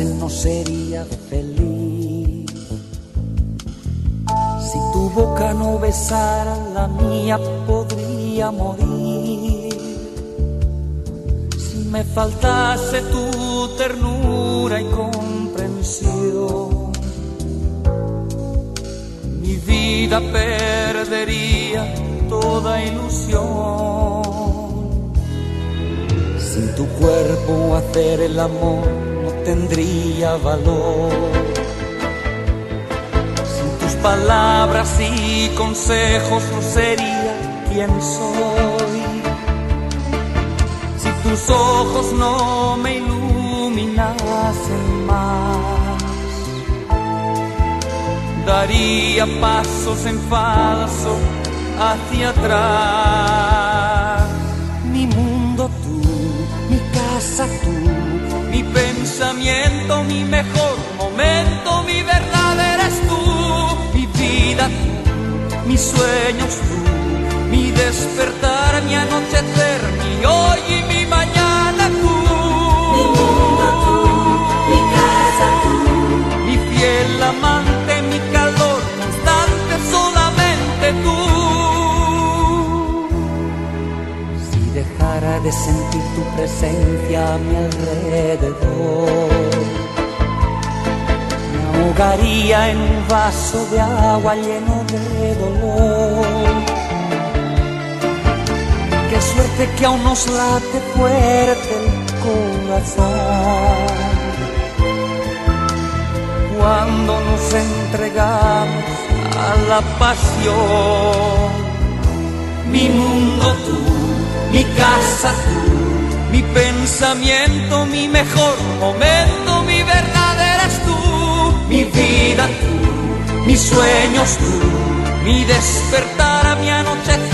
acariciasen no sería feliz. Si tu boca no besara la mía podría morir. Si me faltase tu ternura y comprensión, mi vida perdería toda ilusión. Sin tu cuerpo hacer el amor tendría valor. Sin tus palabras y consejos no sería quien soy. Si tus ojos no me iluminasen más, daría pasos en falso hacia atrás. Mi mundo tú, mi casa tú, pensamiento, mi mejor momento, mi verdad eres tú, mi vida tú, mis sueños tú, mi despertar, mi anochecer, mi hoy y mi mañana tú. Mi mundo tú, mi casa tú, mi fiel amante, de sentir tu presencia a mi alrededor, me ahogaría en un vaso de agua lleno de dolor. Qué suerte que aún nos late fuerte el corazón cuando nos entregamos a la pasión. Mi mundo tú, casa. Tú, mi pensamiento, mi mejor momento, mi verdad eres tú, mi vida tú, mis sueños tú, mi despertar, mi anochecer,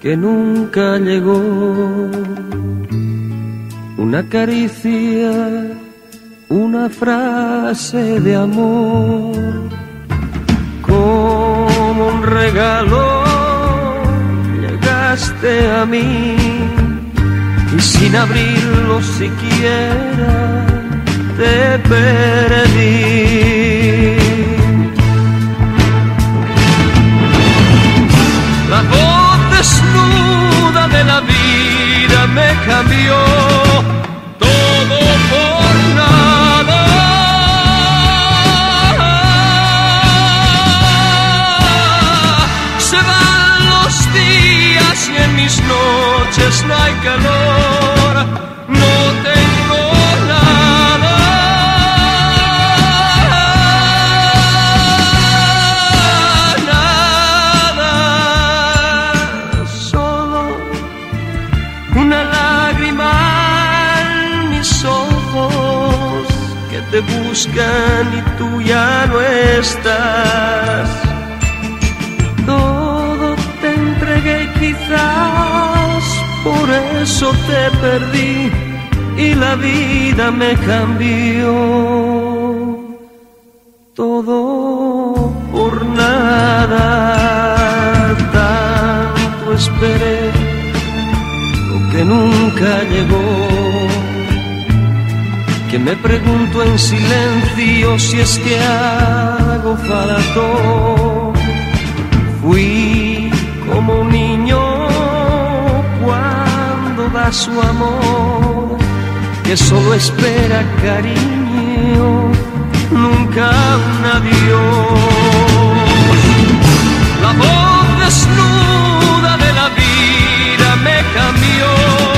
Que nunca llegó. Una caricia, una frase de amor. Como un regalo llegaste a mí y sin abrirlo siquiera te perdí. Cambió todo por nada. Se van los días y en mis noches no hay calor. Estás. Todo te entregué quizás por eso te perdí y la vida me cambió. Todo por nada, tanto esperé lo que nunca llegó. Que me pregunto en silencio si es que hago falto Fui como un niño cuando da su amor, que solo espera cariño, nunca un adiós. La voz desnuda de la vida me cambió.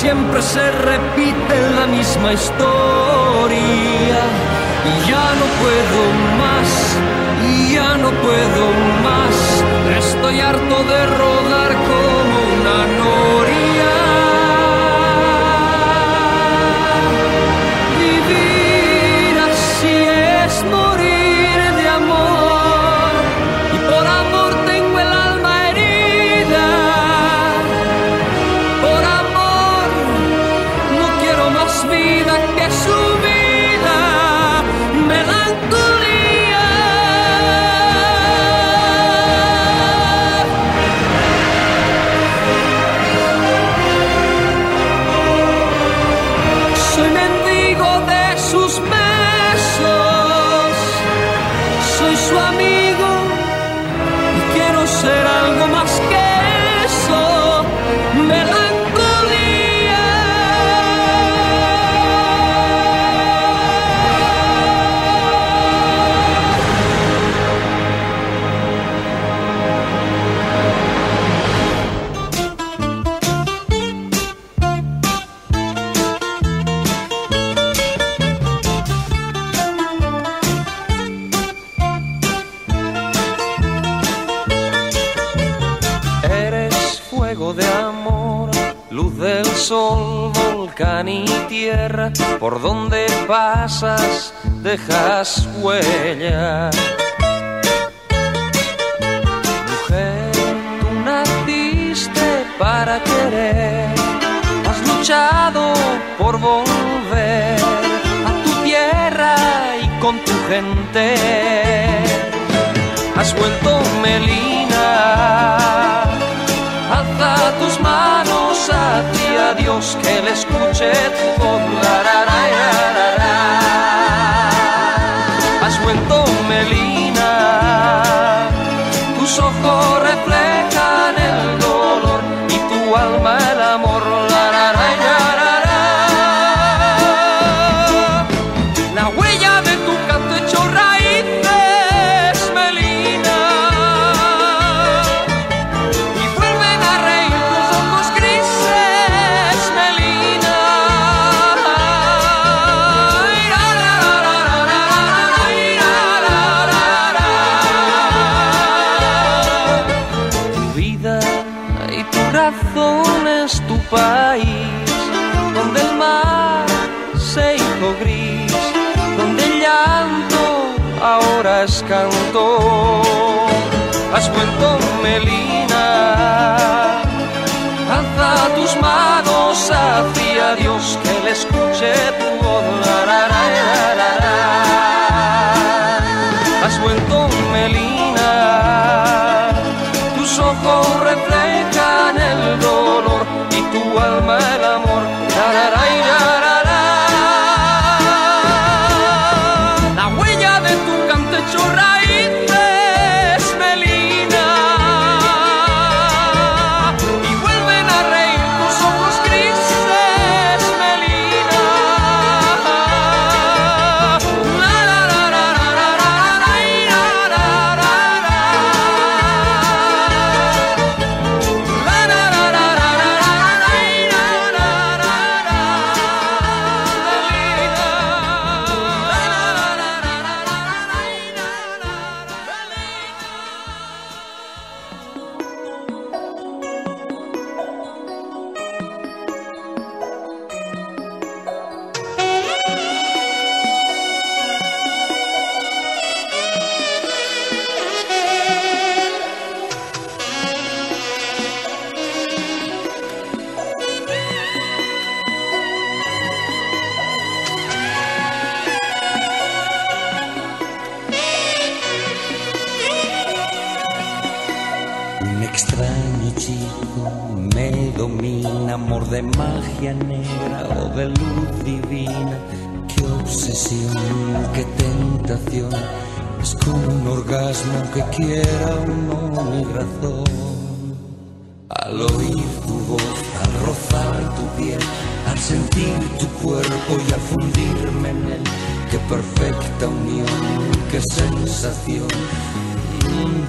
Siempre se repite la misma historia y ya no puedo más, y ya no puedo más. Estoy harto de rodar como por donde pasas dejas huella. Mujer, tú naciste para querer, has luchado por volver a tu tierra y con tu gente. Has vuelto Melina, alza tus manos hacia Dios que le escuche tu voz. País, donde el mar se hizo gris, donde el llanto ahora es canto. Has vuelto Melina, alza tus manos hacia Dios que le escuche tu extraño chico me domina, amor de magia negra o de luz divina. Qué obsesión, qué tentación. Es como un orgasmo que quiera o no mi razón. Al oír tu voz, al rozar tu piel, al sentir tu cuerpo y al fundirme en él. Qué perfecta unión, qué sensación.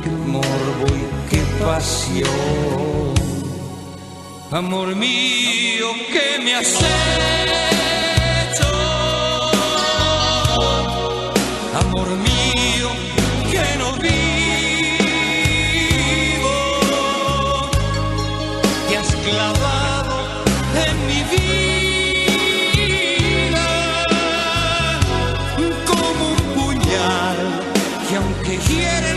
Qué morbo y qué pasión. Amor mío, ¿qué me has hecho? Amor mío, que no vivo. Te has clavado en mi vida como un puñal que aunque hiere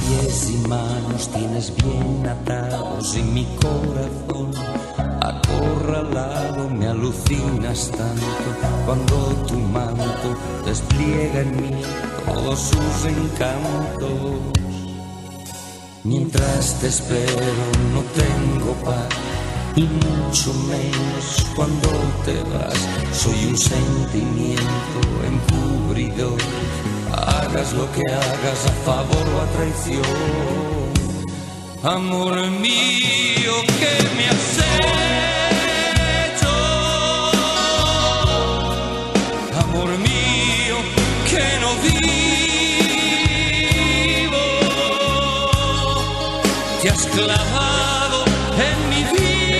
pies y manos tienes bien atados y mi corazón acorralado me alucinas tanto cuando tu manto despliega en mí todos sus encantos. Mientras te espero no tengo paz y mucho menos cuando te vas. Soy un sentimiento encubridor hagas lo que hagas a favor o a traición. Amor mío, que me haces? te has clavado en mi vida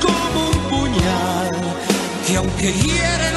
como un puñal que aunque hiera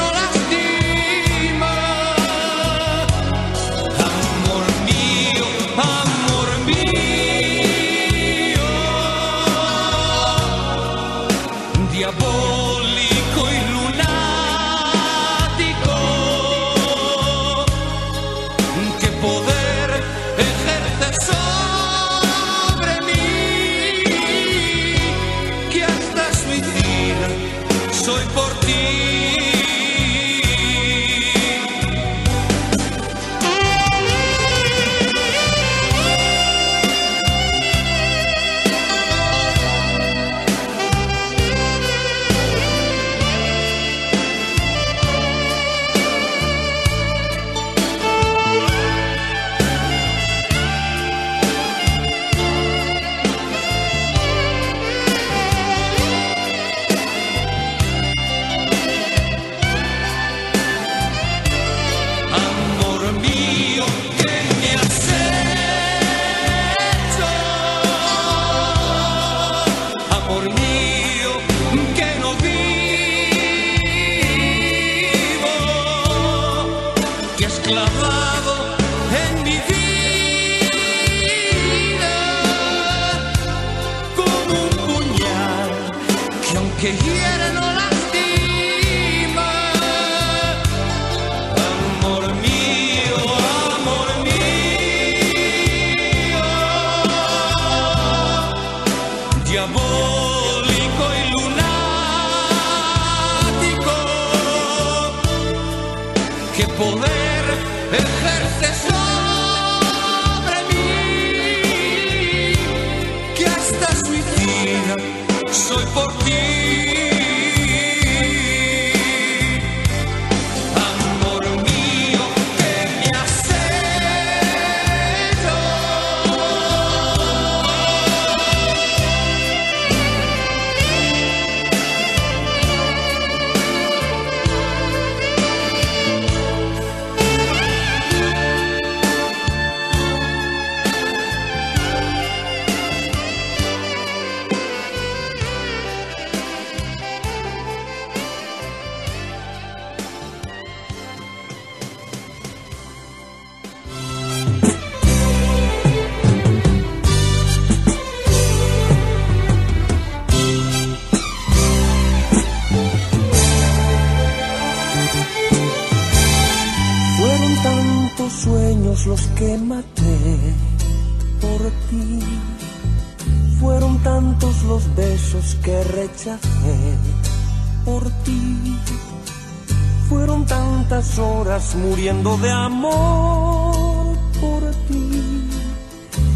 muriendo de amor por ti,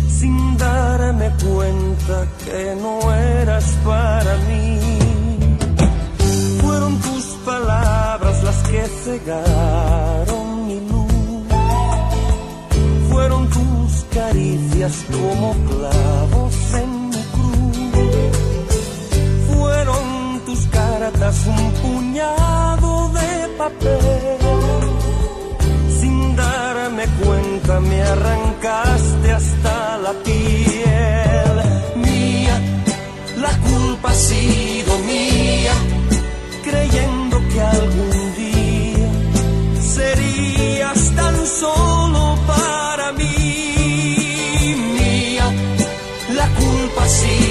sin darme cuenta que no eras para mí. Fueron tus palabras las que cegaron mi luz, fueron tus caricias como clavos en mi cruz, fueron tus cartas un puñado de papel. me arrancaste hasta la piel. Mía, la culpa ha sido mía, creyendo que algún día serías tan solo para mí. Mía, la culpa ha sido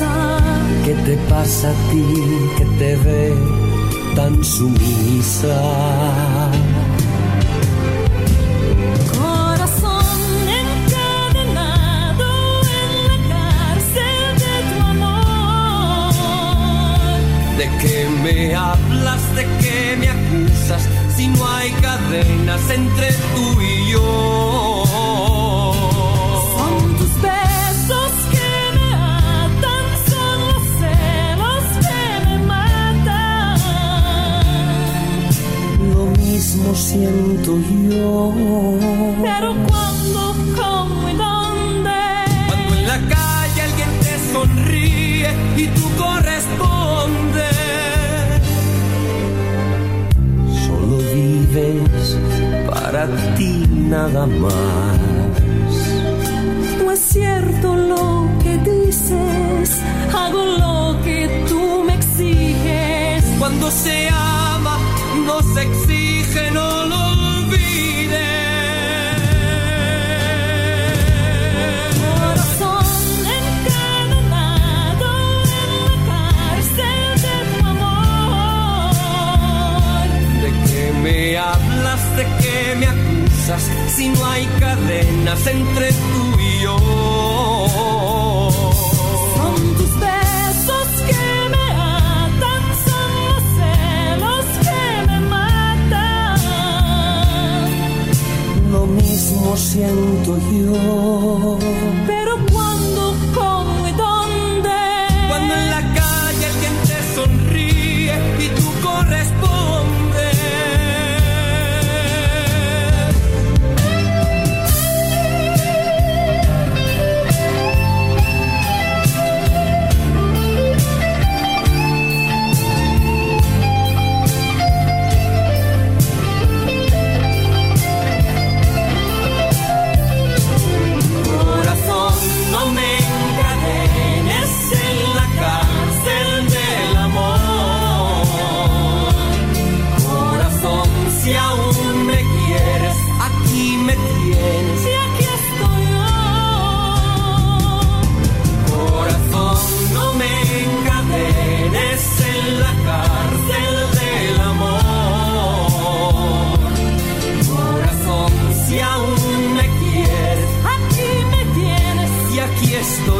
¿Qué te pasa a ti que te ve tan sumisa? Corazón encadenado en la cárcel de tu amor. ¿De qué me hablas? ¿De qué me acusas? Si no hay cadenas entre tú y yo. Mismo siento yo. Pero cuando, cómo y dónde. Cuando en la calle alguien te sonríe y tú correspondes. Solo vives para ti nada más. No es cierto lo que dices, hago lo que tú me exiges. Cuando se ama, no se exige, no lo olvides. Corazón encadenado en la cárcel de tu amor. ¿De qué me hablas? ¿De qué me acusas? Si no hay cadenas entre tú y yo. Siento yo. Aquí me tienes. Y aquí estoy yo. Corazón, no me encadenes en la cárcel del amor. Corazón, si aún me quieres, Aquí me tienes. y aquí estoy